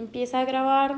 empieza a grabar